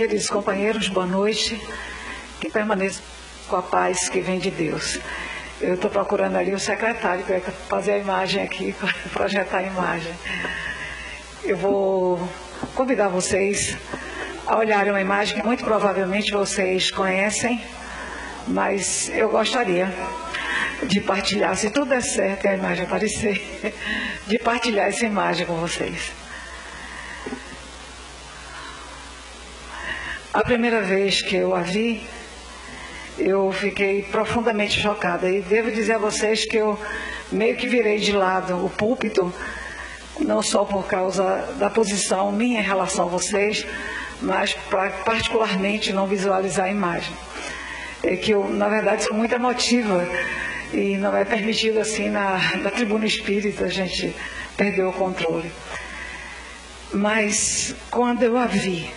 queridos companheiros, boa noite. Que permaneça com a paz que vem de Deus. Eu estou procurando ali o secretário vai fazer a imagem aqui, projetar a imagem. Eu vou convidar vocês a olharem uma imagem que muito provavelmente vocês conhecem, mas eu gostaria de partilhar, se tudo der certo e a imagem aparecer, de partilhar essa imagem com vocês. A primeira vez que eu a vi, eu fiquei profundamente chocada. E devo dizer a vocês que eu meio que virei de lado o púlpito, não só por causa da posição minha em relação a vocês, mas para particularmente não visualizar a imagem. É que eu, na verdade, sou muito emotiva e não é permitido assim na, na tribuna espírita a gente perder o controle. Mas quando eu a vi,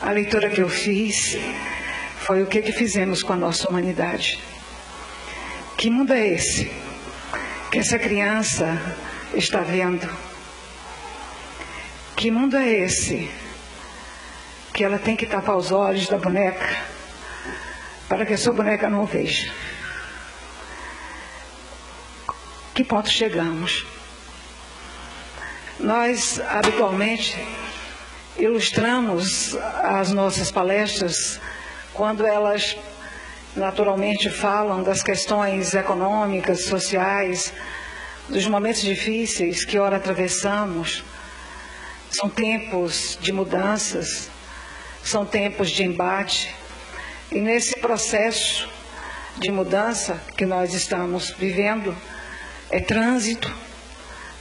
a leitura que eu fiz foi o que, que fizemos com a nossa humanidade. Que mundo é esse que essa criança está vendo? Que mundo é esse que ela tem que tapar os olhos da boneca para que a sua boneca não veja? Que ponto chegamos? Nós, habitualmente, ilustramos as nossas palestras quando elas naturalmente falam das questões econômicas, sociais, dos momentos difíceis que ora atravessamos. São tempos de mudanças, são tempos de embate. E nesse processo de mudança que nós estamos vivendo, é trânsito.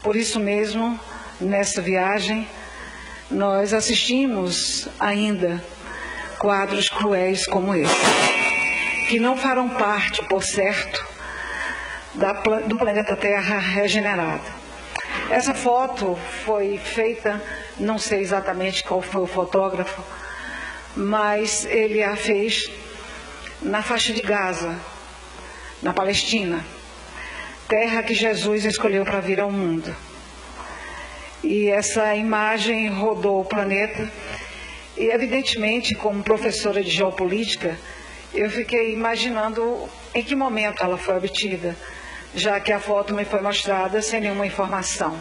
Por isso mesmo, nessa viagem, nós assistimos ainda quadros cruéis como esse, que não farão parte, por certo, da, do planeta Terra regenerado. Essa foto foi feita, não sei exatamente qual foi o fotógrafo, mas ele a fez na faixa de Gaza, na Palestina, terra que Jesus escolheu para vir ao mundo. E essa imagem rodou o planeta. E, evidentemente, como professora de geopolítica, eu fiquei imaginando em que momento ela foi obtida, já que a foto me foi mostrada sem nenhuma informação.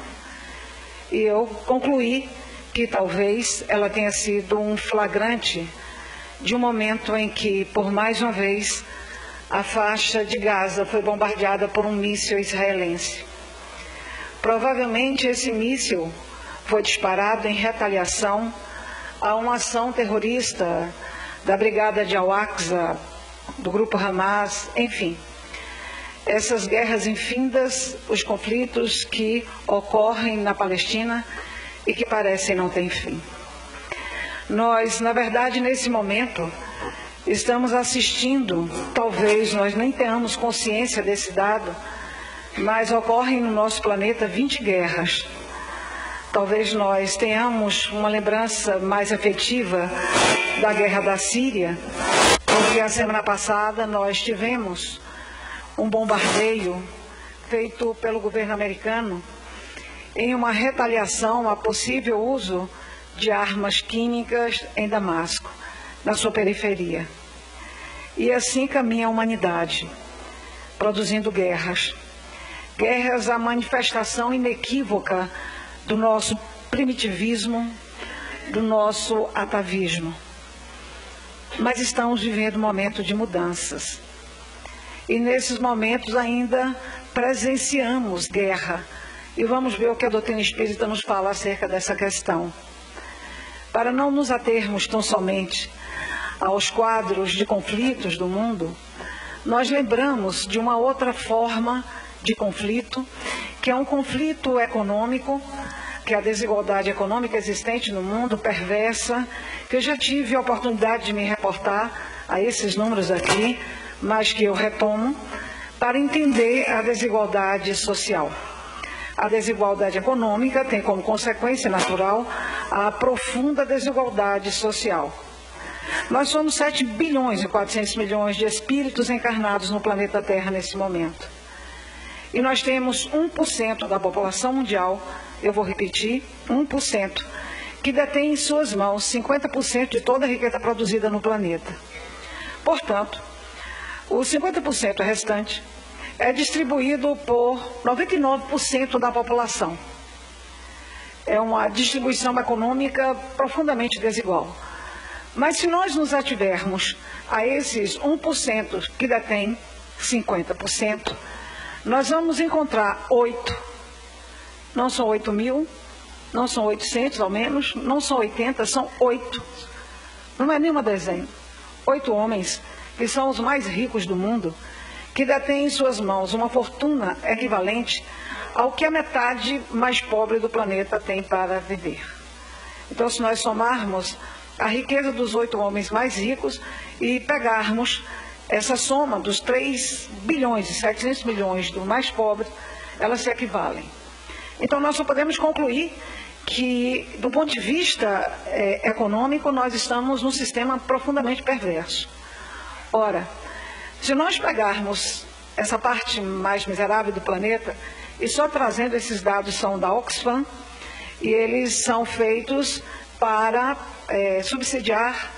E eu concluí que talvez ela tenha sido um flagrante de um momento em que, por mais uma vez, a faixa de Gaza foi bombardeada por um míssil israelense. Provavelmente esse míssil foi disparado em retaliação a uma ação terrorista da Brigada de Al-Aqsa, do grupo Hamas, enfim. Essas guerras infindas, os conflitos que ocorrem na Palestina e que parecem não ter fim. Nós, na verdade, nesse momento, estamos assistindo, talvez nós nem tenhamos consciência desse dado, mas ocorrem no nosso planeta 20 guerras. Talvez nós tenhamos uma lembrança mais afetiva da guerra da Síria, porque a semana passada nós tivemos um bombardeio feito pelo governo americano em uma retaliação a possível uso de armas químicas em Damasco, na sua periferia. E assim caminha a humanidade, produzindo guerras guerras a manifestação inequívoca do nosso primitivismo, do nosso atavismo. Mas estamos vivendo um momento de mudanças. E nesses momentos ainda presenciamos guerra. E vamos ver o que a doutrina espírita nos fala acerca dessa questão. Para não nos atermos tão somente aos quadros de conflitos do mundo, nós lembramos de uma outra forma de conflito, que é um conflito econômico, que é a desigualdade econômica existente no mundo, perversa, que eu já tive a oportunidade de me reportar a esses números aqui, mas que eu retomo, para entender a desigualdade social. A desigualdade econômica tem como consequência natural a profunda desigualdade social. Nós somos 7 bilhões e 400 milhões de espíritos encarnados no planeta Terra nesse momento. E nós temos 1% da população mundial, eu vou repetir, 1%, que detém em suas mãos 50% de toda a riqueza produzida no planeta. Portanto, os 50% restante é distribuído por 99% da população. É uma distribuição econômica profundamente desigual. Mas se nós nos ativermos a esses 1% que detém 50%, nós vamos encontrar oito. Não são 8 mil, não são 800 ao menos, não são 80, são oito. Não é nenhuma desenho. Oito homens, que são os mais ricos do mundo, que detêm em suas mãos uma fortuna equivalente ao que a metade mais pobre do planeta tem para viver. Então, se nós somarmos a riqueza dos oito homens mais ricos e pegarmos essa soma dos 3 bilhões e 700 milhões do mais pobre, elas se equivalem. Então, nós só podemos concluir que, do ponto de vista é, econômico, nós estamos num sistema profundamente perverso. Ora, se nós pegarmos essa parte mais miserável do planeta, e só trazendo esses dados são da Oxfam, e eles são feitos para é, subsidiar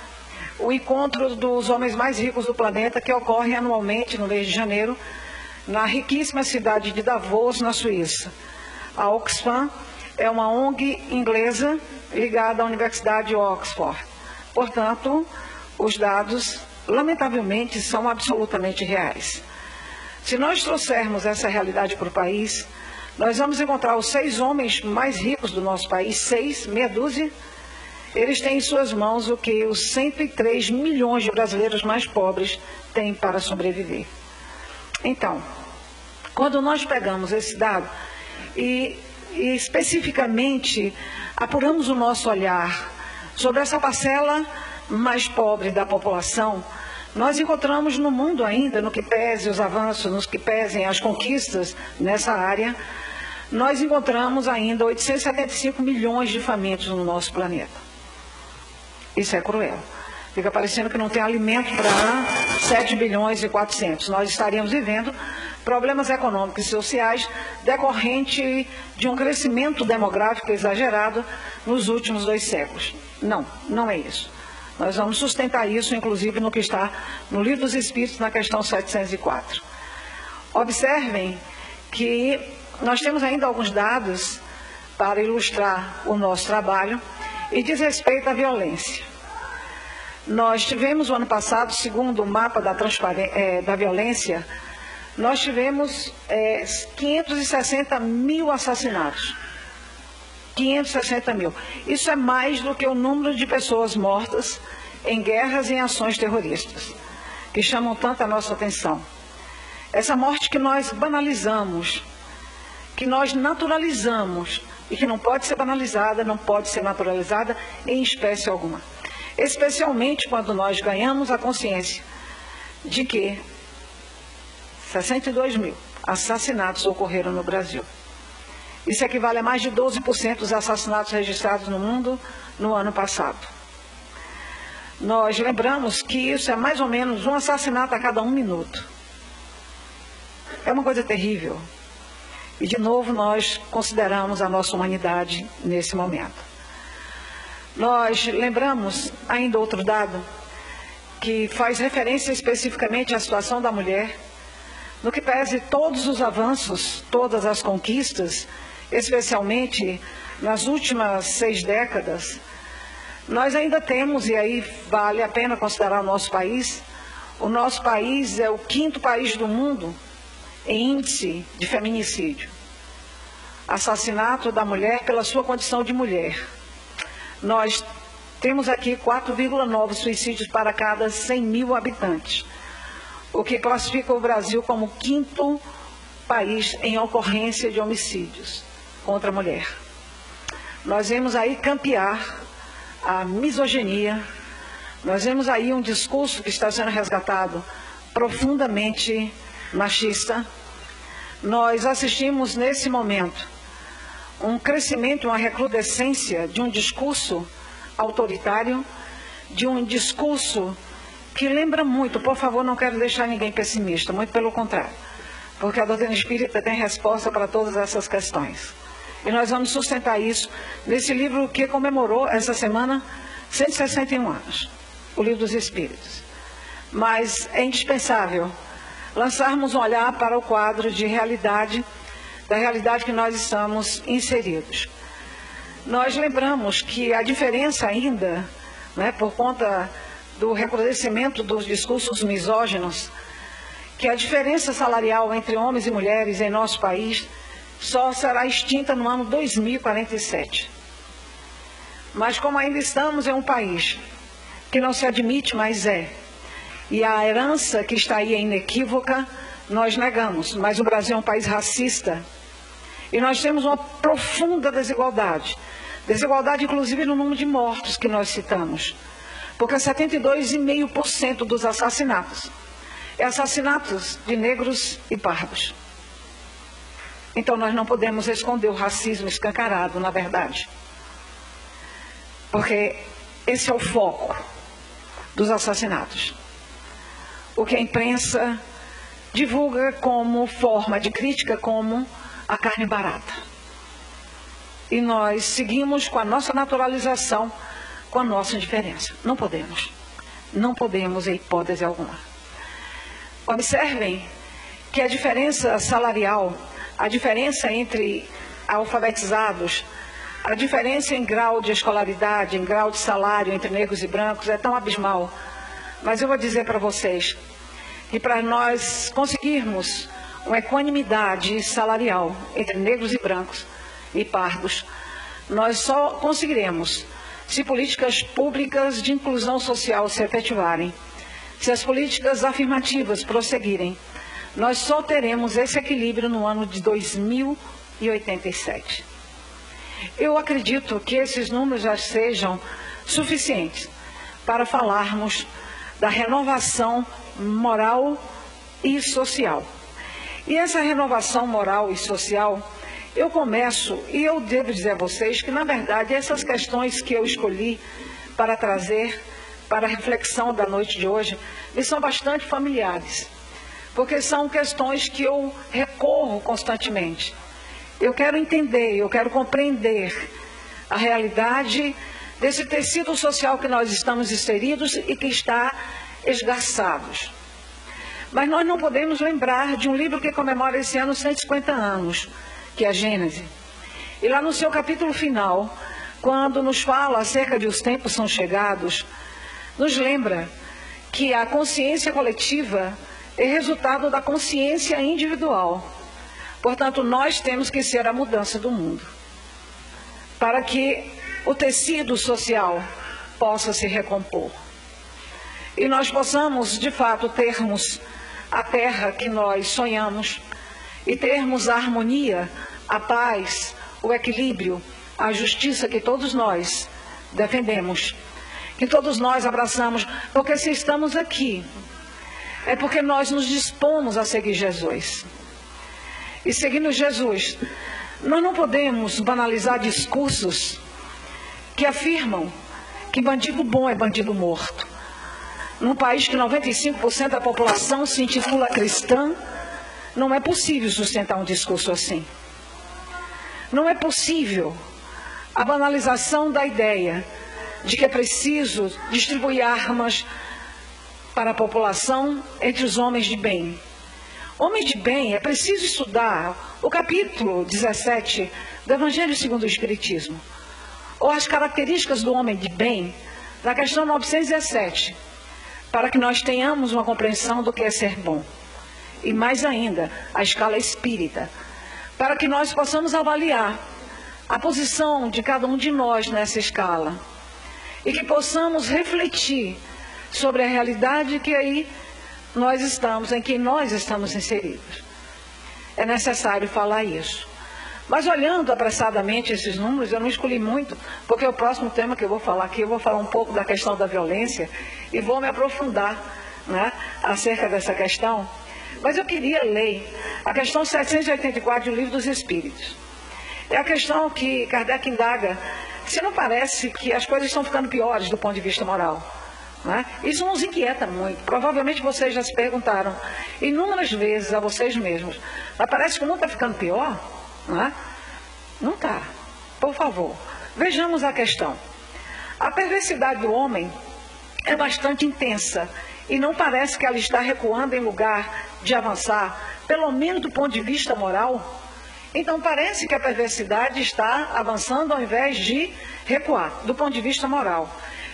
o encontro dos homens mais ricos do planeta, que ocorre anualmente no mês de janeiro, na riquíssima cidade de Davos, na Suíça. A Oxfam é uma ONG inglesa ligada à Universidade de Oxford. Portanto, os dados, lamentavelmente, são absolutamente reais. Se nós trouxermos essa realidade para o país, nós vamos encontrar os seis homens mais ricos do nosso país, seis, meia dúzia, eles têm em suas mãos o que os 103 milhões de brasileiros mais pobres têm para sobreviver. Então, quando nós pegamos esse dado e, e especificamente apuramos o nosso olhar sobre essa parcela mais pobre da população, nós encontramos no mundo ainda, no que pese os avanços, nos que pesem as conquistas nessa área, nós encontramos ainda 875 milhões de famintos no nosso planeta. Isso é cruel. Fica parecendo que não tem alimento para 7 bilhões e 400. Nós estaríamos vivendo problemas econômicos e sociais decorrente de um crescimento demográfico exagerado nos últimos dois séculos. Não, não é isso. Nós vamos sustentar isso, inclusive, no que está no Livro dos Espíritos, na questão 704. Observem que nós temos ainda alguns dados para ilustrar o nosso trabalho e diz respeito à violência. Nós tivemos o ano passado, segundo o mapa da, é, da violência, nós tivemos é, 560 mil assassinatos. 560 mil. Isso é mais do que o número de pessoas mortas em guerras e em ações terroristas, que chamam tanto a nossa atenção. Essa morte que nós banalizamos, que nós naturalizamos, e que não pode ser banalizada, não pode ser naturalizada em espécie alguma. Especialmente quando nós ganhamos a consciência de que 62 mil assassinatos ocorreram no Brasil. Isso equivale a mais de 12% dos assassinatos registrados no mundo no ano passado. Nós lembramos que isso é mais ou menos um assassinato a cada um minuto. É uma coisa terrível. E, de novo, nós consideramos a nossa humanidade nesse momento. Nós lembramos ainda outro dado que faz referência especificamente à situação da mulher, no que pese todos os avanços, todas as conquistas, especialmente nas últimas seis décadas, nós ainda temos, e aí vale a pena considerar o nosso país, o nosso país é o quinto país do mundo em índice de feminicídio. Assassinato da mulher pela sua condição de mulher. Nós temos aqui 4,9 suicídios para cada 100 mil habitantes, o que classifica o Brasil como o quinto país em ocorrência de homicídios contra a mulher. Nós vemos aí campear a misoginia, nós vemos aí um discurso que está sendo resgatado profundamente machista, nós assistimos nesse momento um crescimento, uma recrudescência de um discurso autoritário, de um discurso que lembra muito, por favor, não quero deixar ninguém pessimista, muito pelo contrário, porque a doutrina espírita tem resposta para todas essas questões. E nós vamos sustentar isso nesse livro que comemorou essa semana 161 anos, o Livro dos Espíritos. Mas é indispensável lançarmos um olhar para o quadro de realidade, da realidade que nós estamos inseridos. Nós lembramos que a diferença ainda, né, por conta do recrudescimento dos discursos misóginos, que a diferença salarial entre homens e mulheres em nosso país só será extinta no ano 2047. Mas como ainda estamos em um país que não se admite, mas é, e a herança que está aí é inequívoca, nós negamos. Mas o Brasil é um país racista e nós temos uma profunda desigualdade. Desigualdade, inclusive, no número de mortos que nós citamos. Porque 72,5% dos assassinatos é assassinatos de negros e pardos. Então nós não podemos esconder o racismo escancarado, na verdade. Porque esse é o foco dos assassinatos. O que a imprensa divulga como forma de crítica, como a carne barata. E nós seguimos com a nossa naturalização, com a nossa indiferença. Não podemos. Não podemos, em hipótese alguma. Observem que a diferença salarial a diferença entre alfabetizados, a diferença em grau de escolaridade, em grau de salário entre negros e brancos é tão abismal. Mas eu vou dizer para vocês que para nós conseguirmos uma equanimidade salarial entre negros e brancos e pardos, nós só conseguiremos se políticas públicas de inclusão social se efetivarem, se as políticas afirmativas prosseguirem nós só teremos esse equilíbrio no ano de 2087. Eu acredito que esses números já sejam suficientes para falarmos da renovação moral e social. E essa renovação moral e social, eu começo, e eu devo dizer a vocês que, na verdade, essas questões que eu escolhi para trazer para a reflexão da noite de hoje, me são bastante familiares porque são questões que eu recorro constantemente. Eu quero entender, eu quero compreender a realidade desse tecido social que nós estamos inseridos e que está esgarçados. Mas nós não podemos lembrar de um livro que comemora esse ano 150 anos, que é a Gênese. E lá no seu capítulo final, quando nos fala acerca de os tempos são chegados, nos lembra que a consciência coletiva é resultado da consciência individual. Portanto, nós temos que ser a mudança do mundo. Para que o tecido social possa se recompor. E nós possamos, de fato, termos a terra que nós sonhamos e termos a harmonia, a paz, o equilíbrio, a justiça que todos nós defendemos, que todos nós abraçamos, porque se estamos aqui é porque nós nos dispomos a seguir Jesus. E seguindo Jesus, nós não podemos banalizar discursos que afirmam que bandido bom é bandido morto. Num país que 95% da população se intitula cristã, não é possível sustentar um discurso assim. Não é possível a banalização da ideia de que é preciso distribuir armas para a população entre os homens de bem. Homem de bem, é preciso estudar o capítulo 17 do Evangelho segundo o Espiritismo, ou as características do homem de bem, na questão 917, para que nós tenhamos uma compreensão do que é ser bom. E mais ainda, a escala espírita, para que nós possamos avaliar a posição de cada um de nós nessa escala e que possamos refletir sobre a realidade que aí nós estamos, em que nós estamos inseridos. É necessário falar isso. Mas olhando apressadamente esses números, eu não escolhi muito, porque o próximo tema que eu vou falar aqui, eu vou falar um pouco da questão da violência e vou me aprofundar né, acerca dessa questão. Mas eu queria ler a questão 784 do Livro dos Espíritos. É a questão que Kardec indaga se não parece que as coisas estão ficando piores do ponto de vista moral. Né? Isso nos inquieta muito. Provavelmente vocês já se perguntaram inúmeras vezes a vocês mesmos. Mas parece que o mundo está ficando pior. Né? Não está. Por favor, vejamos a questão. A perversidade do homem é bastante intensa e não parece que ela está recuando em lugar de avançar, pelo menos do ponto de vista moral. Então parece que a perversidade está avançando ao invés de recuar, do ponto de vista moral.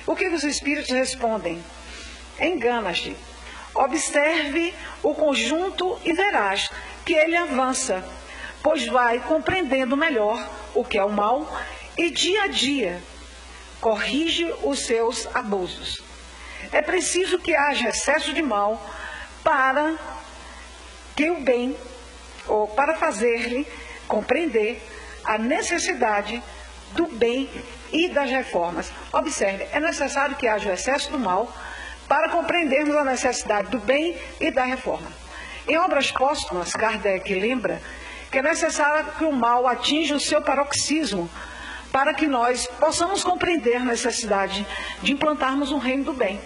O que os espíritos respondem? Engana-te. Observe o conjunto e verás que ele avança, pois vai compreendendo melhor o que é o mal e dia a dia corrige os seus abusos. É preciso que haja excesso de mal para que o bem, ou para fazer-lhe compreender a necessidade do bem e das reformas. Observe, é necessário que haja o excesso do mal para compreendermos a necessidade do bem e da reforma. Em obras póstumas, Kardec lembra que é necessário que o mal atinja o seu paroxismo para que nós possamos compreender a necessidade de implantarmos um reino do bem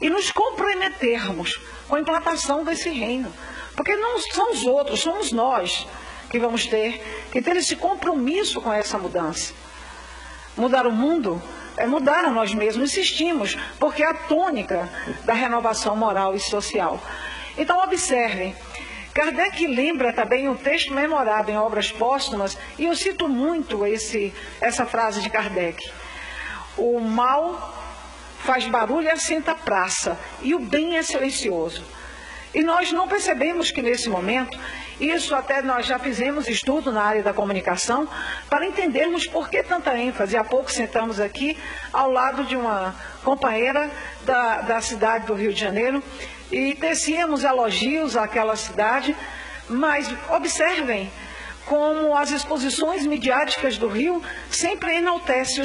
e nos comprometermos com a implantação desse reino. Porque não são os outros, somos nós que vamos ter que ter esse compromisso com essa mudança. Mudar o mundo é mudar a nós mesmos, insistimos, porque é a tônica da renovação moral e social. Então, observem, Kardec lembra também um texto memorável em obras póstumas, e eu cito muito esse, essa frase de Kardec. O mal faz barulho e assenta a praça, e o bem é silencioso. E nós não percebemos que nesse momento, isso até nós já fizemos estudo na área da comunicação, para entendermos por que tanta ênfase. Há pouco sentamos aqui ao lado de uma companheira da, da cidade do Rio de Janeiro e tecíamos elogios àquela cidade, mas observem, como as exposições midiáticas do Rio sempre enaltecem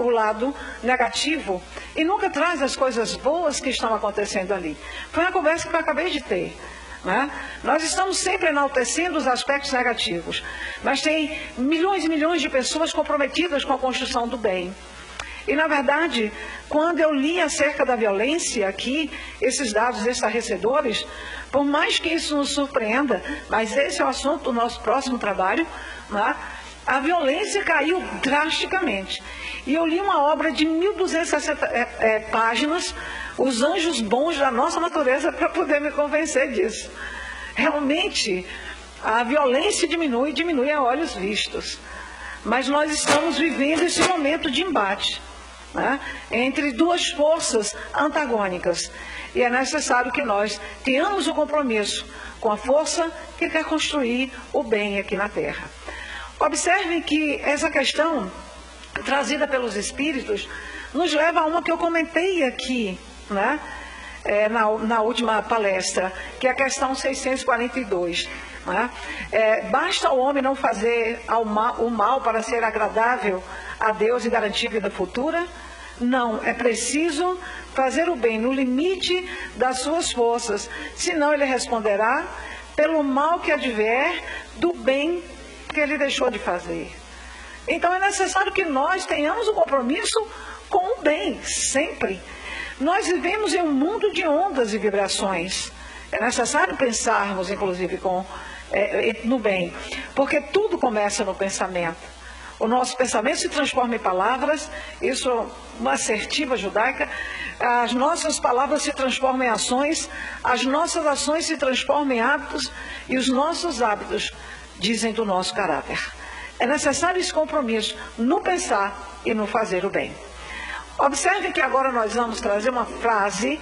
o lado negativo e nunca traz as coisas boas que estão acontecendo ali. Foi uma conversa que eu acabei de ter. Né? Nós estamos sempre enaltecendo os aspectos negativos, mas tem milhões e milhões de pessoas comprometidas com a construção do bem. E, na verdade, quando eu li acerca da violência aqui, esses dados estarrecedores, por mais que isso nos surpreenda, mas esse é o assunto do nosso próximo trabalho, né? a violência caiu drasticamente. E eu li uma obra de 1.260 é, é, páginas, Os Anjos Bons da Nossa Natureza, para poder me convencer disso. Realmente, a violência diminui, diminui a olhos vistos. Mas nós estamos vivendo esse momento de embate né, entre duas forças antagônicas. E é necessário que nós tenhamos o compromisso com a força que quer construir o bem aqui na Terra. Observem que essa questão trazida pelos Espíritos nos leva a uma que eu comentei aqui, né? É, na, na, última palestra, que é a questão 642. Né? É, basta o homem não fazer mal, o mal para ser agradável a Deus e garantir vida futura? Não, é preciso fazer o bem no limite das suas forças, senão ele responderá pelo mal que advier do bem que ele deixou de fazer. Então é necessário que nós tenhamos um compromisso com o bem, sempre. Nós vivemos em um mundo de ondas e vibrações. É necessário pensarmos, inclusive, com, é, no bem, porque tudo começa no pensamento. O nosso pensamento se transforma em palavras, isso é uma assertiva judaica. As nossas palavras se transformam em ações, as nossas ações se transformam em hábitos e os nossos hábitos dizem do nosso caráter. É necessário esse compromisso no pensar e no fazer o bem. Observe que agora nós vamos trazer uma frase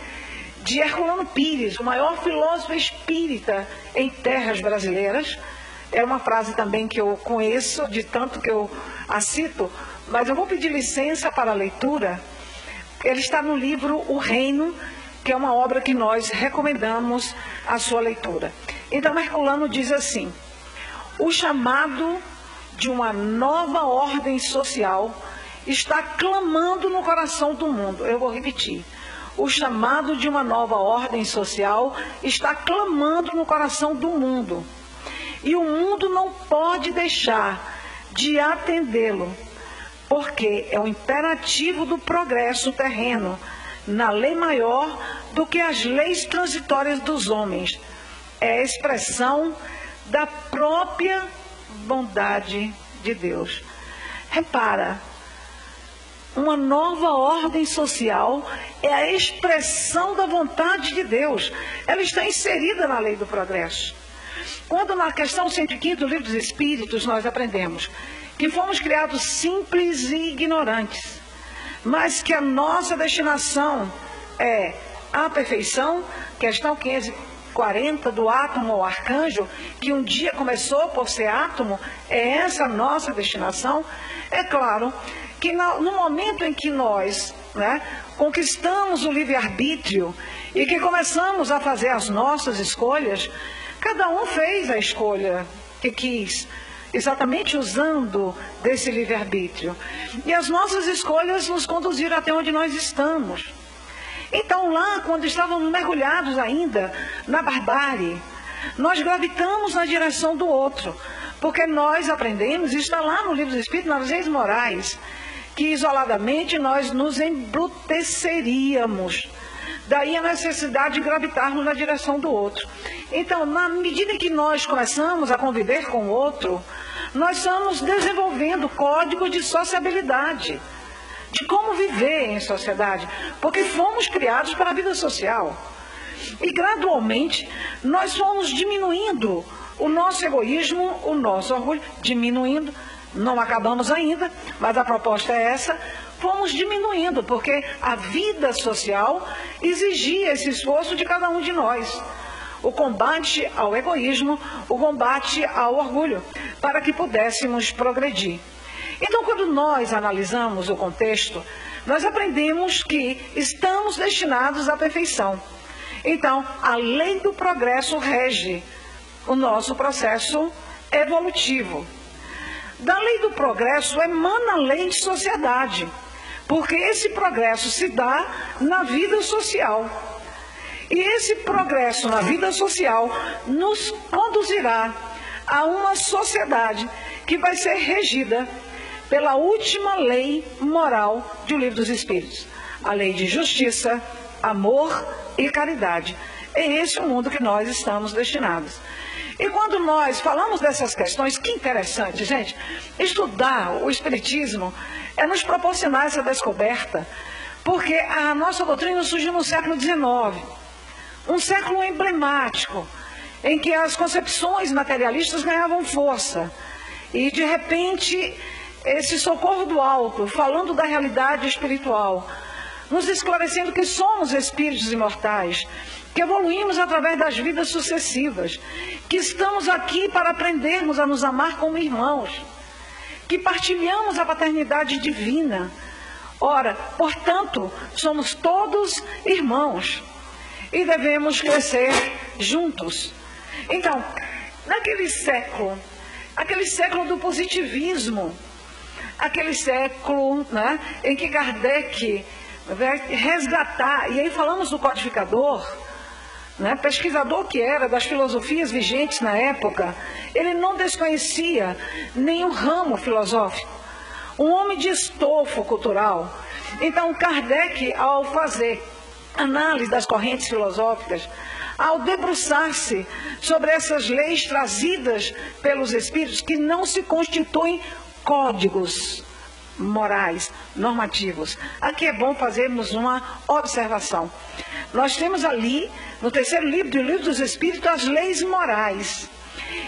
de Herculano Pires, o maior filósofo espírita em terras brasileiras, é uma frase também que eu conheço, de tanto que eu a cito, mas eu vou pedir licença para a leitura. Ele está no livro O Reino, que é uma obra que nós recomendamos a sua leitura. Então, Herculano diz assim: o chamado de uma nova ordem social está clamando no coração do mundo. Eu vou repetir. O chamado de uma nova ordem social está clamando no coração do mundo. E o mundo não pode deixar de atendê-lo, porque é o imperativo do progresso terreno, na lei maior do que as leis transitórias dos homens. É a expressão da própria bondade de Deus. Repara, uma nova ordem social é a expressão da vontade de Deus. Ela está inserida na lei do progresso. Quando na questão 105 do livro dos Espíritos nós aprendemos que fomos criados simples e ignorantes, mas que a nossa destinação é a perfeição, questão 540 do átomo ao arcanjo, que um dia começou por ser átomo, é essa a nossa destinação. É claro que no momento em que nós né, conquistamos o livre-arbítrio e que começamos a fazer as nossas escolhas, cada um fez a escolha que quis, exatamente usando desse livre-arbítrio. E as nossas escolhas nos conduziram até onde nós estamos. Então, lá, quando estávamos mergulhados ainda na barbárie, nós gravitamos na direção do outro, porque nós aprendemos, está lá no livro do Espírito, nas leis morais, que isoladamente nós nos embruteceríamos. Daí a necessidade de gravitarmos na direção do outro. Então, na medida que nós começamos a conviver com o outro, nós estamos desenvolvendo códigos de sociabilidade, de como viver em sociedade, porque fomos criados para a vida social. E gradualmente nós fomos diminuindo o nosso egoísmo, o nosso orgulho, diminuindo não acabamos ainda, mas a proposta é essa. Fomos diminuindo, porque a vida social exigia esse esforço de cada um de nós. O combate ao egoísmo, o combate ao orgulho, para que pudéssemos progredir. Então, quando nós analisamos o contexto, nós aprendemos que estamos destinados à perfeição. Então, a lei do progresso rege o nosso processo evolutivo. Da lei do progresso emana a lei de sociedade, porque esse progresso se dá na vida social. E esse progresso na vida social nos conduzirá a uma sociedade que vai ser regida pela última lei moral do Livro dos Espíritos, a lei de justiça, amor e caridade. É esse o mundo que nós estamos destinados. E quando nós falamos dessas questões, que interessante, gente, estudar o Espiritismo é nos proporcionar essa descoberta, porque a nossa doutrina surgiu no século XIX, um século emblemático, em que as concepções materialistas ganhavam força. E, de repente, esse socorro do alto, falando da realidade espiritual, nos esclarecendo que somos espíritos imortais, que evoluímos através das vidas sucessivas, que estamos aqui para aprendermos a nos amar como irmãos, que partilhamos a paternidade divina. Ora, portanto, somos todos irmãos e devemos crescer juntos. Então, naquele século, aquele século do positivismo, aquele século né, em que Kardec vai resgatar, e aí falamos do codificador, né, pesquisador que era das filosofias vigentes na época, ele não desconhecia nenhum ramo filosófico. Um homem de estofo cultural. Então, Kardec, ao fazer análise das correntes filosóficas, ao debruçar-se sobre essas leis trazidas pelos espíritos que não se constituem códigos morais, normativos. Aqui é bom fazermos uma observação. Nós temos ali, no terceiro livro do Livro dos Espíritos, as leis morais.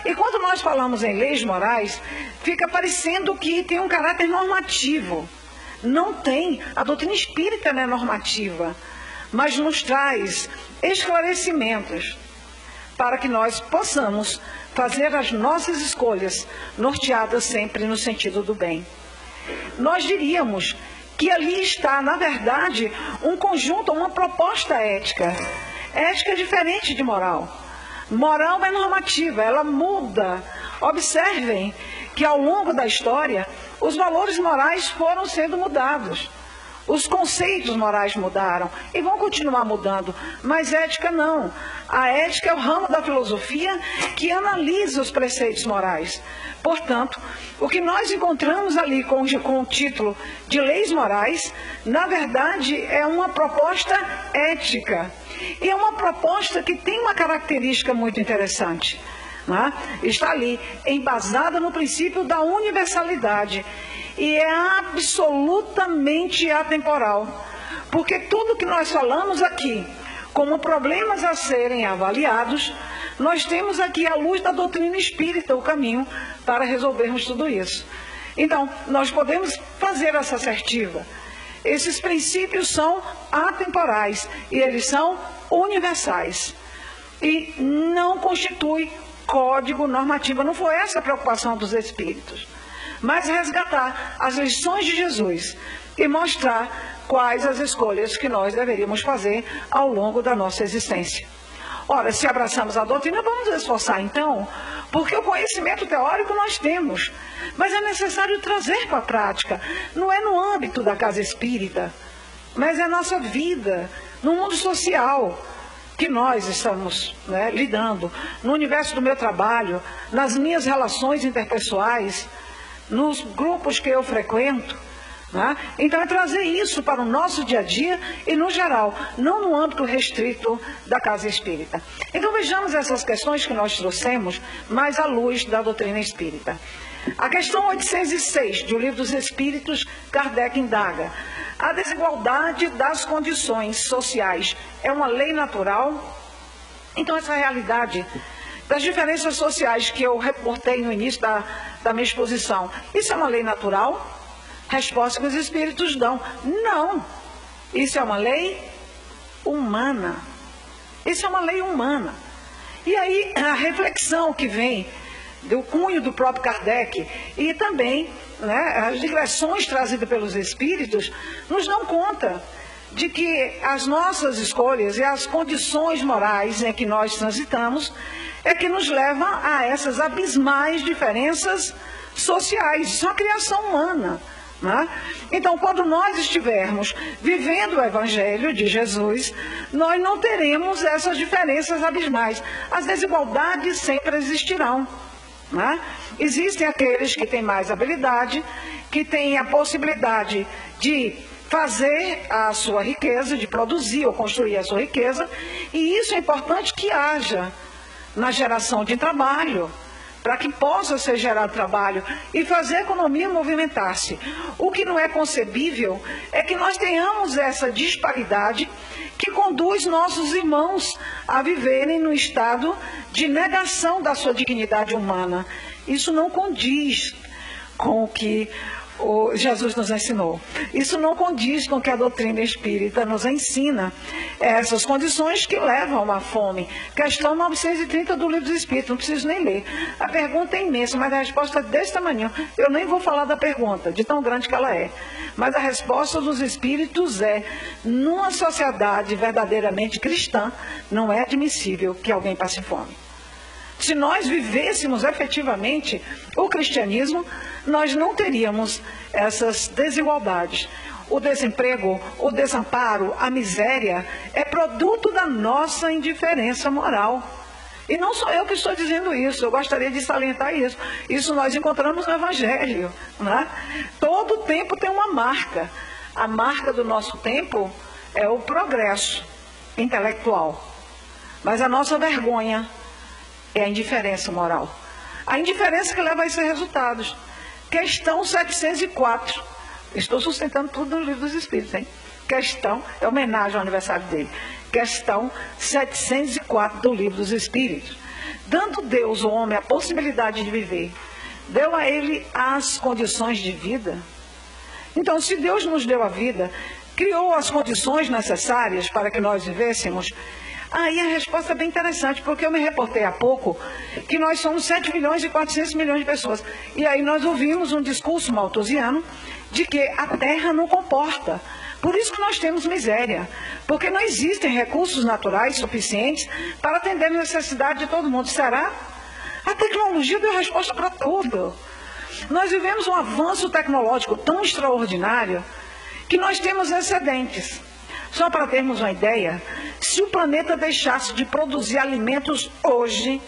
E quando nós falamos em leis morais, fica parecendo que tem um caráter normativo. Não tem. A doutrina espírita não é normativa, mas nos traz esclarecimentos para que nós possamos fazer as nossas escolhas norteadas sempre no sentido do bem. Nós diríamos que ali está, na verdade, um conjunto, uma proposta ética. Ética é diferente de moral. Moral é normativa, ela muda. Observem que ao longo da história, os valores morais foram sendo mudados. Os conceitos morais mudaram e vão continuar mudando, mas ética não. A ética é o ramo da filosofia que analisa os preceitos morais. Portanto, o que nós encontramos ali com, com o título de leis morais, na verdade, é uma proposta ética. E é uma proposta que tem uma característica muito interessante. né, está ali, embasada no princípio da universalidade e é absolutamente atemporal. Porque tudo que nós falamos aqui, como problemas a serem avaliados, nós temos aqui a luz da doutrina espírita, o caminho para resolvermos tudo isso. Então, nós podemos fazer essa assertiva. Esses princípios são atemporais e eles são universais. E não constitui código normativo. Não foi essa a preocupação dos espíritos. Mas resgatar as lições de Jesus e mostrar quais as escolhas que nós deveríamos fazer ao longo da nossa existência. Ora, se abraçamos a doutrina, vamos nos esforçar então, porque o conhecimento teórico nós temos, mas é necessário trazer para a prática. Não é no âmbito da casa espírita, mas é nossa vida, no mundo social que nós estamos né, lidando, no universo do meu trabalho, nas minhas relações interpessoais, nos grupos que eu frequento. Né? Então, é trazer isso para o nosso dia a dia e no geral, não no âmbito restrito da casa espírita. Então, vejamos essas questões que nós trouxemos, mais à luz da doutrina espírita. A questão 806 do Livro dos Espíritos, Kardec indaga. A desigualdade das condições sociais é uma lei natural? Então, essa realidade das diferenças sociais que eu reportei no início da, da minha exposição, isso é uma lei natural? Resposta que os espíritos dão: não. Isso é uma lei humana. Isso é uma lei humana. E aí a reflexão que vem do cunho do próprio Kardec e também né, as digressões trazidas pelos espíritos nos dão conta de que as nossas escolhas e as condições morais em que nós transitamos é que nos leva a essas abismais diferenças sociais. Isso é uma criação humana. Né? Então, quando nós estivermos vivendo o Evangelho de Jesus, nós não teremos essas diferenças abismais. As desigualdades sempre existirão. Né? Existem aqueles que têm mais habilidade, que têm a possibilidade de fazer a sua riqueza, de produzir ou construir a sua riqueza, e isso é importante que haja na geração de trabalho para que possa ser gerado trabalho e fazer a economia movimentar-se. O que não é concebível é que nós tenhamos essa disparidade que conduz nossos irmãos a viverem no estado de negação da sua dignidade humana. Isso não condiz com o que o Jesus nos ensinou. Isso não condiz com o que a doutrina espírita nos ensina. Essas condições que levam à fome. Questão 930 do Livro dos Espíritos, não preciso nem ler. A pergunta é imensa, mas a resposta é desse tamanho. Eu nem vou falar da pergunta, de tão grande que ela é. Mas a resposta dos Espíritos é: numa sociedade verdadeiramente cristã, não é admissível que alguém passe fome. Se nós vivêssemos efetivamente o cristianismo, nós não teríamos essas desigualdades. O desemprego, o desamparo, a miséria é produto da nossa indiferença moral. E não sou eu que estou dizendo isso, eu gostaria de salientar isso. Isso nós encontramos no Evangelho. Né? Todo tempo tem uma marca. A marca do nosso tempo é o progresso intelectual. Mas a nossa vergonha é a indiferença moral. A indiferença que leva a esses resultados. Questão 704. Estou sustentando tudo no livro dos Espíritos, hein? Questão, é homenagem ao aniversário dele. Questão 704 do livro dos Espíritos. Dando Deus ao homem a possibilidade de viver, deu a ele as condições de vida. Então, se Deus nos deu a vida, criou as condições necessárias para que nós vivêssemos, Aí a resposta é bem interessante, porque eu me reportei há pouco que nós somos 7 milhões e 400 milhões de pessoas. E aí nós ouvimos um discurso malthusiano de que a terra não comporta. Por isso que nós temos miséria, porque não existem recursos naturais suficientes para atender a necessidade de todo mundo. Será? A tecnologia deu resposta para tudo. Nós vivemos um avanço tecnológico tão extraordinário que nós temos excedentes. Só para termos uma ideia, se o planeta deixasse de produzir alimentos hoje,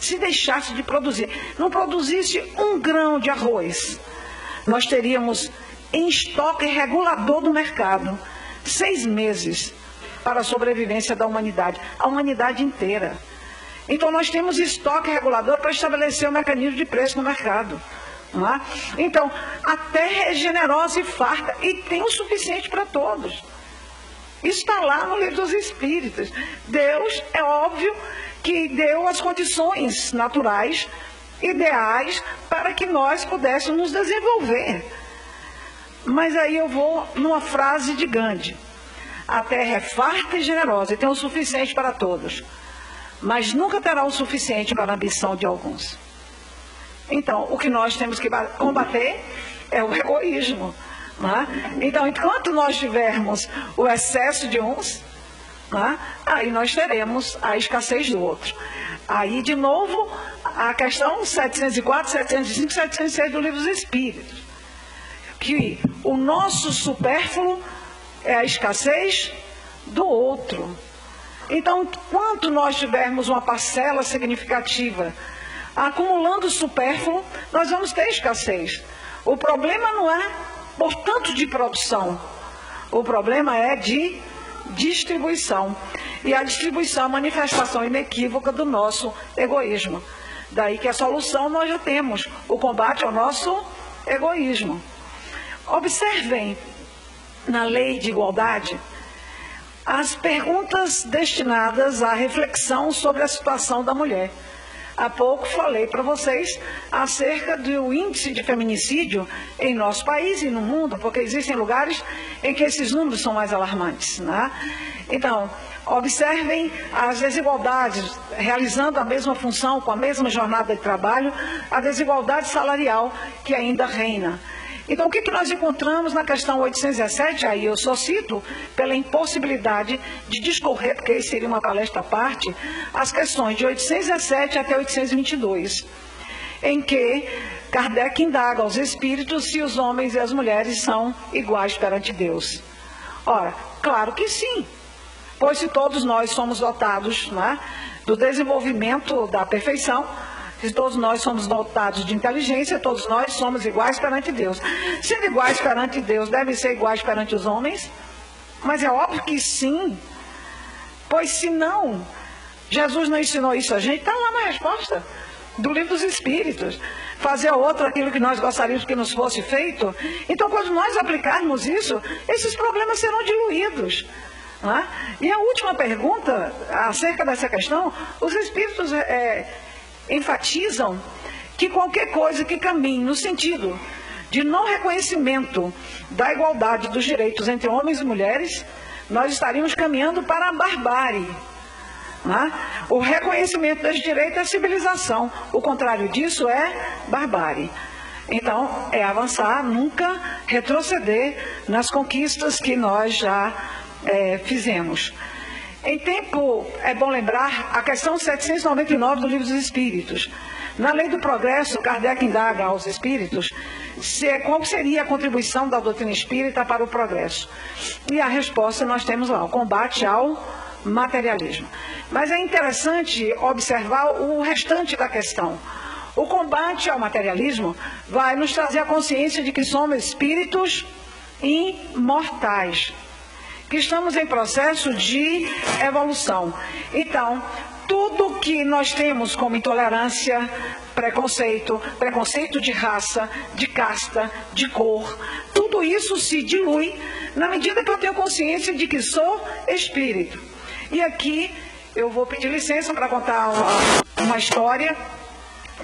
se deixasse de produzir, não produzisse um grão de arroz, nós teríamos em estoque regulador do mercado seis meses para a sobrevivência da humanidade, a humanidade inteira. Então nós temos estoque regulador para estabelecer o mecanismo de preço no mercado. É? Então, a terra é generosa e farta e tem o suficiente para todos. Está lá no livro dos Espíritos. Deus, é óbvio, que deu as condições naturais, ideais, para que nós pudéssemos nos desenvolver. Mas aí eu vou numa frase de Gandhi. A terra é farta e generosa e tem o suficiente para todos, mas nunca terá o suficiente para a ambição de alguns. Então, o que nós temos que combater é o egoísmo. É? Então, enquanto nós tivermos o excesso de uns, é? aí nós teremos a escassez do outro. Aí, de novo, a questão 704, 705, 706 do Livro dos Espíritos. Que o nosso supérfluo é a escassez do outro. Então, quanto nós tivermos uma parcela significativa acumulando supérfluo, nós vamos ter escassez. O problema não é, portanto, de produção. O problema é de distribuição. E a distribuição é a manifestação inequívoca do nosso egoísmo. Daí que a solução nós já temos, o combate ao nosso egoísmo. Observem na lei de igualdade as perguntas destinadas à reflexão sobre a situação da mulher. Há pouco falei para vocês acerca do índice de feminicídio em nosso país e no mundo, porque existem lugares em que esses números são mais alarmantes. Né? Então, observem as desigualdades, realizando a mesma função, com a mesma jornada de trabalho, a desigualdade salarial que ainda reina. Então, o que, que nós encontramos na questão 817? Aí eu só cito pela impossibilidade de discorrer, porque seria uma palestra à parte, as questões de 817 até 822, em que Kardec indaga aos espíritos se os homens e as mulheres são iguais perante Deus. Ora, claro que sim, pois se todos nós somos dotados né, do desenvolvimento da perfeição, todos nós somos dotados de inteligência, todos nós somos iguais perante Deus. Sendo iguais perante Deus, devem ser iguais perante os homens? Mas é óbvio que sim. Pois se não, Jesus não ensinou isso a gente, está lá na resposta do livro dos Espíritos. Fazer a outro aquilo que nós gostaríamos que nos fosse feito. Então, quando nós aplicarmos isso, esses problemas serão diluídos. É? E a última pergunta acerca dessa questão, os Espíritos é, enfatizam que qualquer coisa que caminhe no sentido de não reconhecimento da igualdade dos direitos entre homens e mulheres, nós estaríamos caminhando para a barbárie. Né? O reconhecimento dos direitos é civilização, o contrário disso é barbárie. Então, é avançar, nunca retroceder nas conquistas que nós já é, fizemos. Em tempo, é bom lembrar a questão 799 do Livro dos Espíritos. Na lei do progresso, Kardec indaga aos espíritos se, qual seria a contribuição da doutrina espírita para o progresso. E a resposta nós temos lá, o combate ao materialismo. Mas é interessante observar o restante da questão. O combate ao materialismo vai nos trazer a consciência de que somos espíritos imortais que estamos em processo de evolução. Então, tudo que nós temos como intolerância, preconceito, preconceito de raça, de casta, de cor, tudo isso se dilui na medida que eu tenho consciência de que sou espírito. E aqui eu vou pedir licença para contar uma, uma história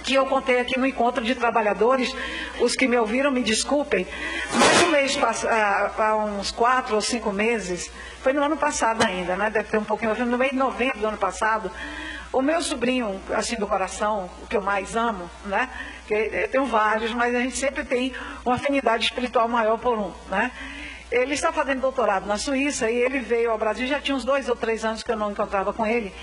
que eu contei aqui no encontro de trabalhadores, os que me ouviram me desculpem, mas um mês, ah, há uns quatro ou cinco meses, foi no ano passado ainda, né? Deve ter um pouquinho, no mês de novembro do ano passado, o meu sobrinho, assim, do coração, o que eu mais amo, né? Que eu tenho vários, mas a gente sempre tem uma afinidade espiritual maior por um, né? Ele está fazendo doutorado na Suíça e ele veio ao Brasil, já tinha uns dois ou três anos que eu não encontrava com ele.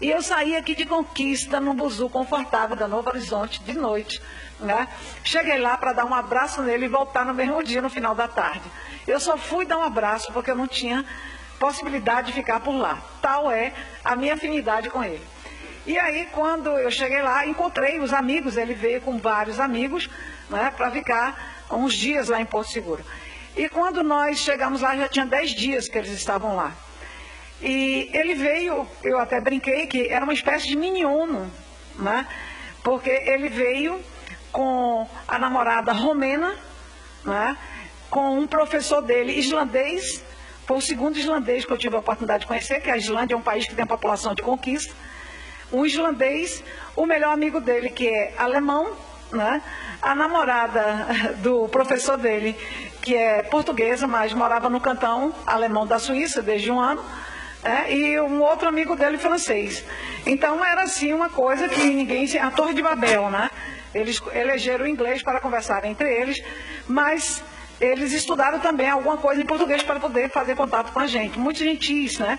E eu saí aqui de conquista, num buzu confortável da Novo Horizonte, de noite. Né? Cheguei lá para dar um abraço nele e voltar no mesmo dia, no final da tarde. Eu só fui dar um abraço porque eu não tinha possibilidade de ficar por lá. Tal é a minha afinidade com ele. E aí, quando eu cheguei lá, encontrei os amigos, ele veio com vários amigos né, para ficar uns dias lá em Porto Seguro. E quando nós chegamos lá, já tinha dez dias que eles estavam lá. E ele veio, eu até brinquei que era uma espécie de mini ONU, né? porque ele veio com a namorada romena, né? com um professor dele islandês, foi o segundo islandês que eu tive a oportunidade de conhecer, que a Islândia é um país que tem população de conquista. Um islandês, o melhor amigo dele, que é alemão, né? a namorada do professor dele, que é portuguesa, mas morava no cantão alemão da Suíça desde um ano, é, e um outro amigo dele francês. Então era assim uma coisa que ninguém. A Torre de Babel, né? Eles elegeram o inglês para conversar entre eles, mas eles estudaram também alguma coisa em português para poder fazer contato com a gente. Muitos gentis, né?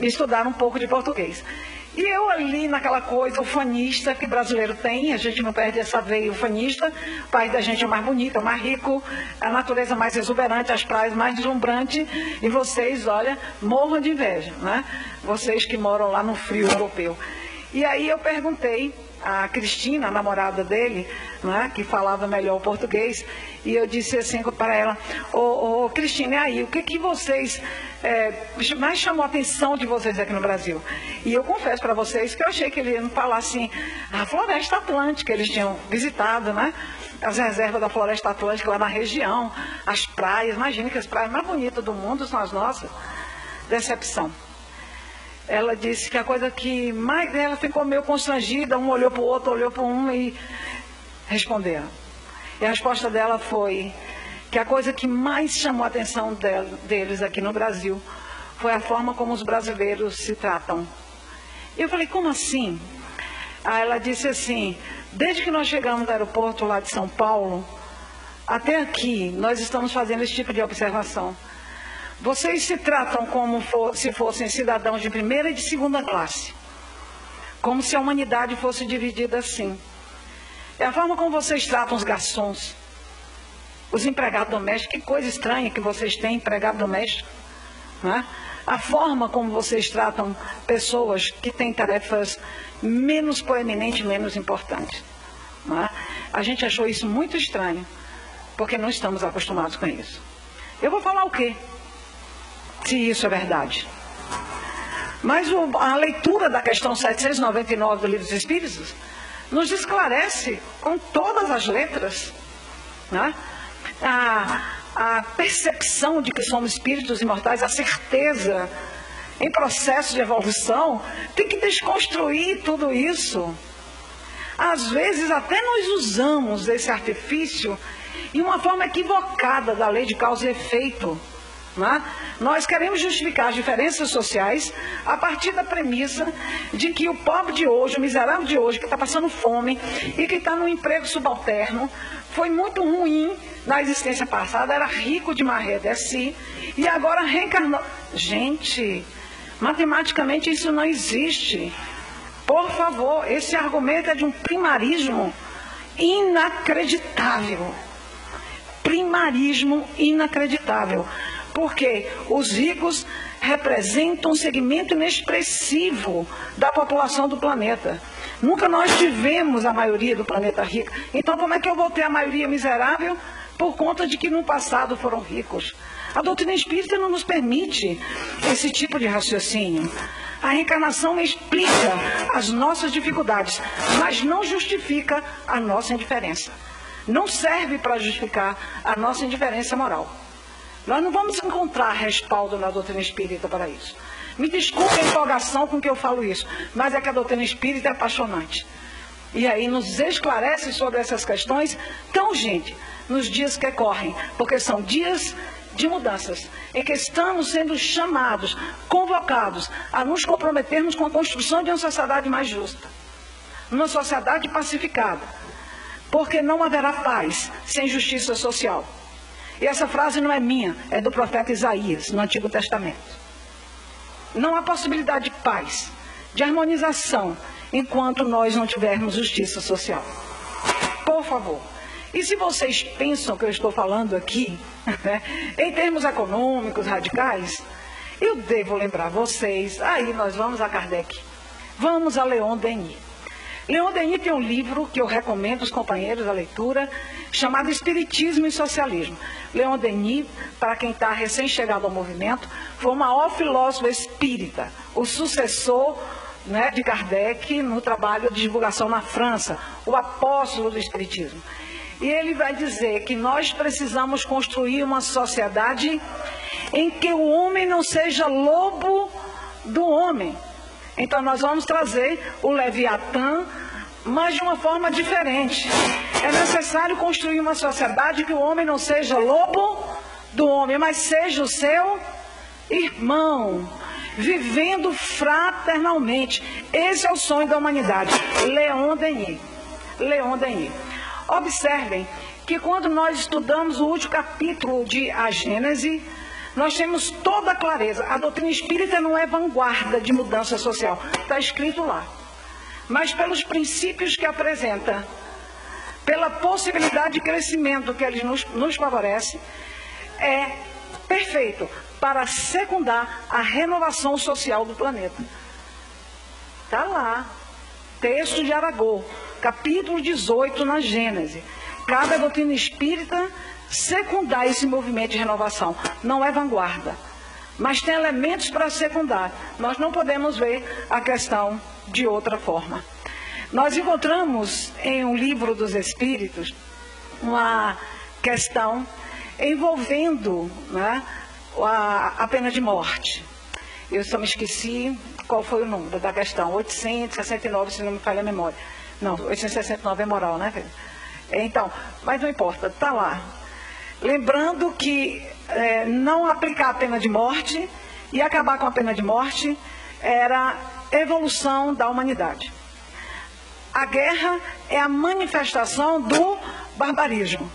Estudaram um pouco de português. E eu ali naquela coisa ufanista que brasileiro tem, a gente não perde essa veia ufanista, o país da gente é mais bonito, é mais rico, a natureza mais exuberante, as praias mais deslumbrantes, e vocês, olha, morram de inveja, né? Vocês que moram lá no frio europeu. E aí eu perguntei a Cristina, a namorada dele, né, que falava melhor o português, e eu disse assim para ela, ô, ô Cristina, e aí, o que, que vocês é, mais chamou a atenção de vocês aqui no Brasil? E eu confesso para vocês que eu achei que ele ia falar assim, a floresta atlântica, eles tinham visitado, né? As reservas da floresta atlântica lá na região, as praias, imagine que as praias mais bonitas do mundo são as nossas. Decepção ela disse que a coisa que mais ela ficou meio constrangida, um olhou para o outro, olhou para um e responderam. E a resposta dela foi que a coisa que mais chamou a atenção deles aqui no Brasil foi a forma como os brasileiros se tratam. Eu falei, como assim? Aí ela disse assim, desde que nós chegamos no aeroporto lá de São Paulo, até aqui, nós estamos fazendo esse tipo de observação. Vocês se tratam como for, se fossem cidadãos de primeira e de segunda classe. Como se a humanidade fosse dividida assim. É a forma como vocês tratam os garçons, os empregados domésticos. Que coisa estranha que vocês têm, empregado doméstico. Né? A forma como vocês tratam pessoas que têm tarefas menos proeminentes, menos importantes. Né? A gente achou isso muito estranho, porque não estamos acostumados com isso. Eu vou falar o quê? Se isso é verdade. Mas o, a leitura da questão 799 do Livro dos Espíritos nos esclarece com todas as letras né? a, a percepção de que somos espíritos imortais, a certeza em processo de evolução, tem que desconstruir tudo isso. Às vezes até nós usamos esse artifício em uma forma equivocada da lei de causa e efeito. Né? Nós queremos justificar as diferenças sociais a partir da premissa de que o pobre de hoje, o miserável de hoje, que está passando fome e que está no emprego subalterno, foi muito ruim na existência passada, era rico de maré de si, e agora reencarnou. Gente, matematicamente isso não existe. Por favor, esse argumento é de um primarismo inacreditável. Primarismo inacreditável porque os ricos representam um segmento inexpressivo da população do planeta. Nunca nós tivemos a maioria do planeta rica. Então, como é que eu vou ter a maioria miserável? Por conta de que no passado foram ricos. A doutrina espírita não nos permite esse tipo de raciocínio. A reencarnação explica as nossas dificuldades, mas não justifica a nossa indiferença. Não serve para justificar a nossa indiferença moral. Nós não vamos encontrar respaldo na doutrina espírita para isso. Me desculpe a empolgação com que eu falo isso, mas é que a doutrina espírita é apaixonante. E aí nos esclarece sobre essas questões tão urgente nos dias que correm, porque são dias de mudanças, em que estamos sendo chamados, convocados a nos comprometermos com a construção de uma sociedade mais justa, uma sociedade pacificada, porque não haverá paz sem justiça social. E essa frase não é minha, é do profeta Isaías, no Antigo Testamento. Não há possibilidade de paz, de harmonização, enquanto nós não tivermos justiça social. Por favor. E se vocês pensam que eu estou falando aqui, em termos econômicos radicais, eu devo lembrar vocês, aí nós vamos a Kardec, vamos a Leon Denis. Leon Denis tem um livro que eu recomendo aos companheiros da leitura, chamado Espiritismo e Socialismo. Leon Denis, para quem está recém-chegado ao movimento, foi o maior filósofo espírita, o sucessor né, de Kardec no trabalho de divulgação na França, o apóstolo do Espiritismo. E ele vai dizer que nós precisamos construir uma sociedade em que o homem não seja lobo do homem. Então nós vamos trazer o Leviatã, mas de uma forma diferente. É necessário construir uma sociedade que o homem não seja lobo do homem, mas seja o seu irmão, vivendo fraternalmente. Esse é o sonho da humanidade. Leon Denis. Leon Denis. Observem que quando nós estudamos o último capítulo de A Gênese, nós temos toda a clareza. A doutrina espírita não é vanguarda de mudança social. Está escrito lá. Mas pelos princípios que apresenta, pela possibilidade de crescimento que ele nos, nos favorece, é perfeito para secundar a renovação social do planeta. Está lá. Texto de Aragô, capítulo 18 na Gênese. À doutrina espírita secundar esse movimento de renovação. Não é vanguarda, mas tem elementos para secundar. Nós não podemos ver a questão de outra forma. Nós encontramos em um livro dos Espíritos uma questão envolvendo né, a, a pena de morte. Eu só me esqueci qual foi o número da questão. 869, se não me falha a memória. Não, 869 é moral, né? Então, mas não importa, está lá. Lembrando que é, não aplicar a pena de morte e acabar com a pena de morte era evolução da humanidade. A guerra é a manifestação do barbarismo.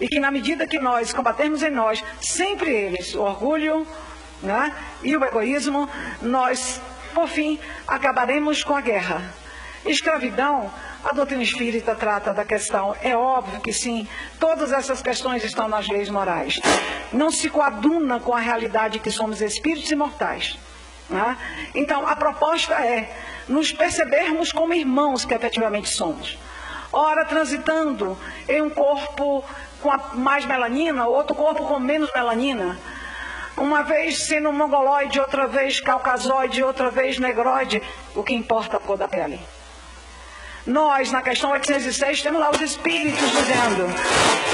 E que na medida que nós combatermos em nós, sempre eles, o orgulho né, e o egoísmo, nós, por fim, acabaremos com a guerra. Escravidão a doutrina espírita trata da questão, é óbvio que sim, todas essas questões estão nas leis morais. Não se coaduna com a realidade que somos espíritos imortais. Né? Então, a proposta é nos percebermos como irmãos que efetivamente somos. Ora, transitando em um corpo com mais melanina, outro corpo com menos melanina. Uma vez sendo mongoloide, outra vez caucasoide, outra vez negroide. O que importa é a cor da pele. Nós, na questão 806, temos lá os espíritos dizendo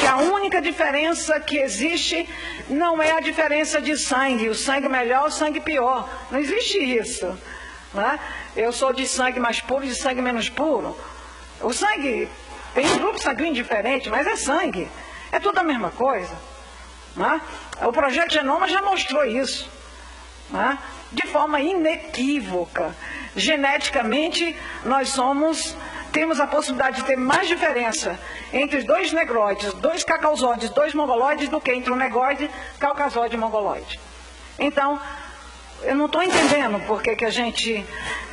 que a única diferença que existe não é a diferença de sangue, o sangue melhor, o sangue pior. Não existe isso. Né? Eu sou de sangue mais puro de sangue menos puro. O sangue tem um grupo sanguíneo diferente, mas é sangue. É tudo a mesma coisa. Né? O projeto Genoma já mostrou isso. Né? De forma inequívoca. Geneticamente, nós somos temos a possibilidade de ter mais diferença entre dois negroides, dois cacausóides, dois mongoloides, do que entre um negroide, caucasóide e mongoloide. Então, eu não estou entendendo por que, que a gente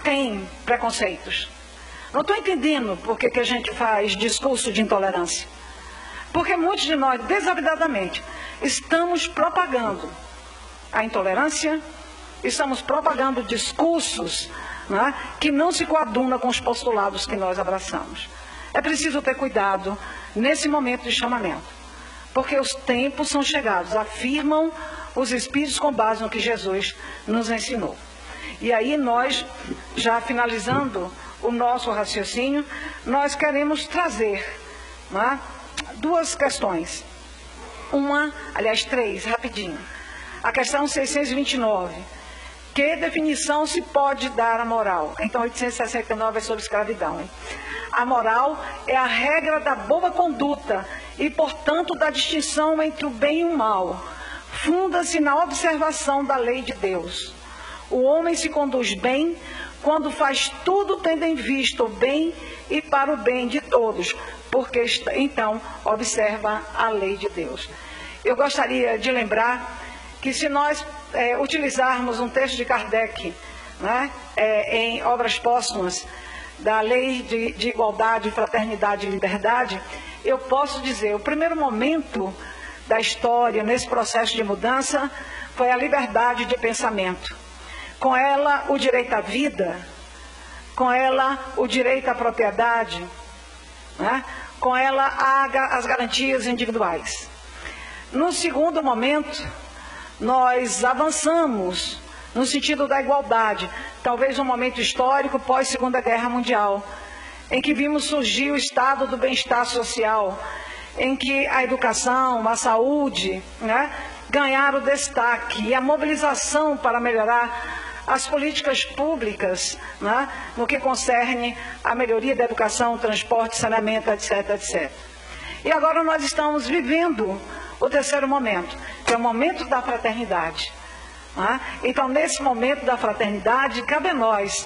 tem preconceitos. Não estou entendendo por que, que a gente faz discurso de intolerância. Porque muitos de nós, desavidadamente, estamos propagando a intolerância, estamos propagando discursos né, que não se coaduna com os postulados que nós abraçamos. É preciso ter cuidado nesse momento de chamamento, porque os tempos são chegados, afirmam os Espíritos com base no que Jesus nos ensinou. E aí nós, já finalizando o nosso raciocínio, nós queremos trazer né, duas questões. Uma, aliás, três, rapidinho. A questão 629 que definição se pode dar à moral? Então, 869 é sobre escravidão. Hein? A moral é a regra da boa conduta e, portanto, da distinção entre o bem e o mal. Funda-se na observação da lei de Deus. O homem se conduz bem quando faz tudo tendo em vista o bem e para o bem de todos, porque então observa a lei de Deus. Eu gostaria de lembrar que se nós é, utilizarmos um texto de Kardec né, é, em obras póstumas da lei de, de igualdade, fraternidade e liberdade, eu posso dizer, o primeiro momento da história nesse processo de mudança foi a liberdade de pensamento. Com ela, o direito à vida, com ela o direito à propriedade, né? com ela as garantias individuais. No segundo momento, nós avançamos no sentido da igualdade, talvez um momento histórico pós Segunda Guerra Mundial, em que vimos surgir o estado do bem-estar social, em que a educação, a saúde, né, ganharam destaque e a mobilização para melhorar as políticas públicas né, no que concerne a melhoria da educação, transporte, saneamento, etc, etc. E agora nós estamos vivendo o terceiro momento, que é o momento da fraternidade. Né? Então, nesse momento da fraternidade, cabe a nós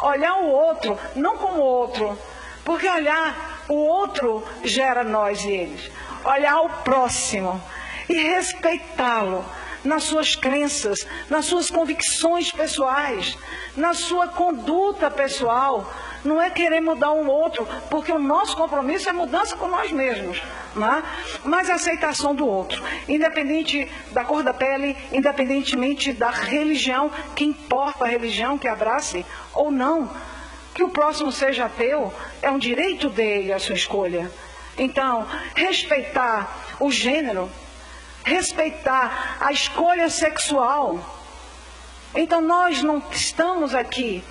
olhar o outro, não como outro, porque olhar o outro gera nós e eles. Olhar o próximo e respeitá-lo nas suas crenças, nas suas convicções pessoais, na sua conduta pessoal. Não é querer mudar um outro, porque o nosso compromisso é mudança com nós mesmos, né? mas a aceitação do outro, independente da cor da pele, independentemente da religião, que importa a religião que abrace ou não. Que o próximo seja ateu é um direito dele, a sua escolha. Então, respeitar o gênero respeitar a escolha sexual. Então nós não estamos aqui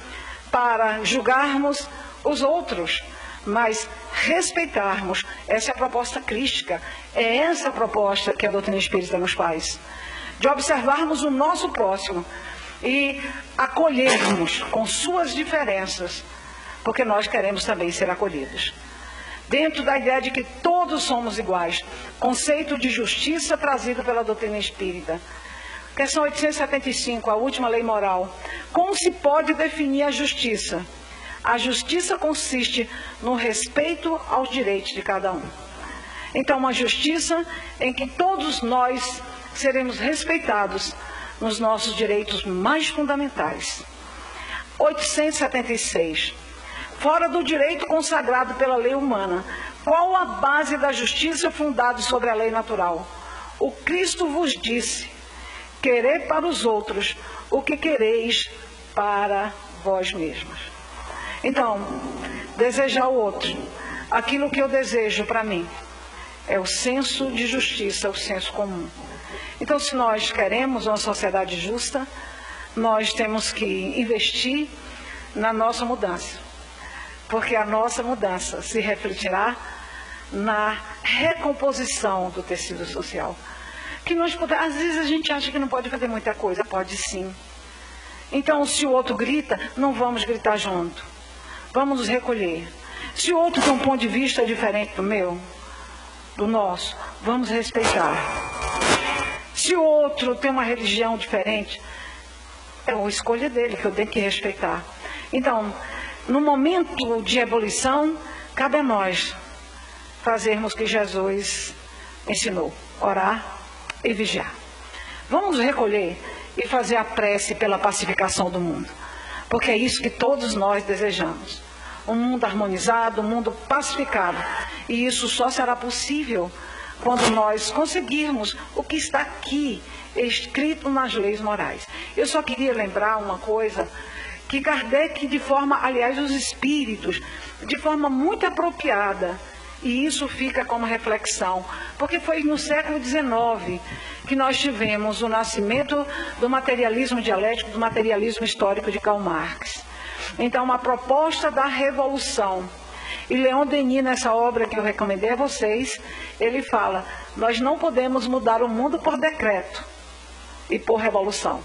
para julgarmos os outros, mas respeitarmos. Essa é a proposta crística. É essa a proposta que a doutrina espírita nos faz. De observarmos o nosso próximo e acolhermos com suas diferenças, porque nós queremos também ser acolhidos dentro da ideia de que todos somos iguais. Conceito de justiça trazido pela doutrina espírita. Questão 875, a última lei moral. Como se pode definir a justiça? A justiça consiste no respeito aos direitos de cada um. Então, uma justiça em que todos nós seremos respeitados nos nossos direitos mais fundamentais. 876 fora do direito consagrado pela lei humana. Qual a base da justiça fundada sobre a lei natural? O Cristo vos disse: querer para os outros o que quereis para vós mesmos. Então, desejar o outro, aquilo que eu desejo para mim, é o senso de justiça, o senso comum. Então, se nós queremos uma sociedade justa, nós temos que investir na nossa mudança porque a nossa mudança se refletirá na recomposição do tecido social. Que nós às vezes a gente acha que não pode fazer muita coisa, pode sim. Então, se o outro grita, não vamos gritar junto. Vamos nos recolher. Se o outro tem um ponto de vista diferente do meu, do nosso, vamos respeitar. Se o outro tem uma religião diferente, é a escolha dele que eu tenho que respeitar. Então, no momento de ebulição, cabe a nós fazermos o que Jesus ensinou: orar e vigiar. Vamos recolher e fazer a prece pela pacificação do mundo, porque é isso que todos nós desejamos. Um mundo harmonizado, um mundo pacificado. E isso só será possível quando nós conseguirmos o que está aqui escrito nas leis morais. Eu só queria lembrar uma coisa que Kardec, de forma, aliás, os espíritos, de forma muito apropriada, e isso fica como reflexão, porque foi no século XIX que nós tivemos o nascimento do materialismo dialético, do materialismo histórico de Karl Marx. Então, uma proposta da revolução. E Leon Denis, nessa obra que eu recomendei a vocês, ele fala: nós não podemos mudar o mundo por decreto e por revolução.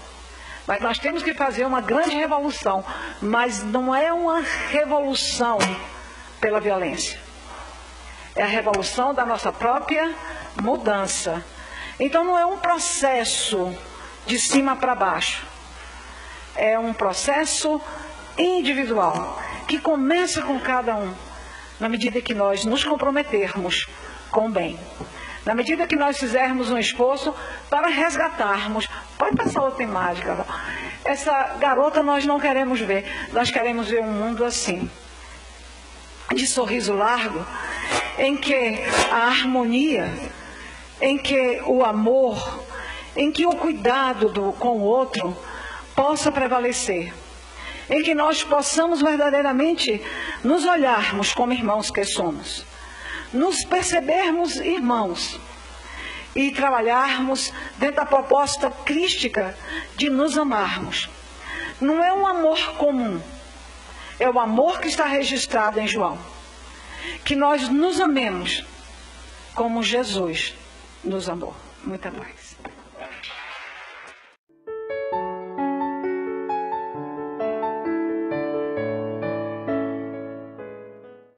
Mas nós temos que fazer uma grande revolução. Mas não é uma revolução pela violência. É a revolução da nossa própria mudança. Então não é um processo de cima para baixo. É um processo individual que começa com cada um, na medida que nós nos comprometermos com o bem. Na medida que nós fizermos um esforço para resgatarmos, pode passar outra imagem, Carol. Essa garota nós não queremos ver, nós queremos ver um mundo assim, de sorriso largo, em que a harmonia, em que o amor, em que o cuidado do, com o outro possa prevalecer. em que nós possamos verdadeiramente nos olharmos como irmãos que somos, nos percebermos irmãos e trabalharmos dentro da proposta crística de nos amarmos. Não é um amor comum, é o amor que está registrado em João. Que nós nos amemos como Jesus nos amou. Muita paz.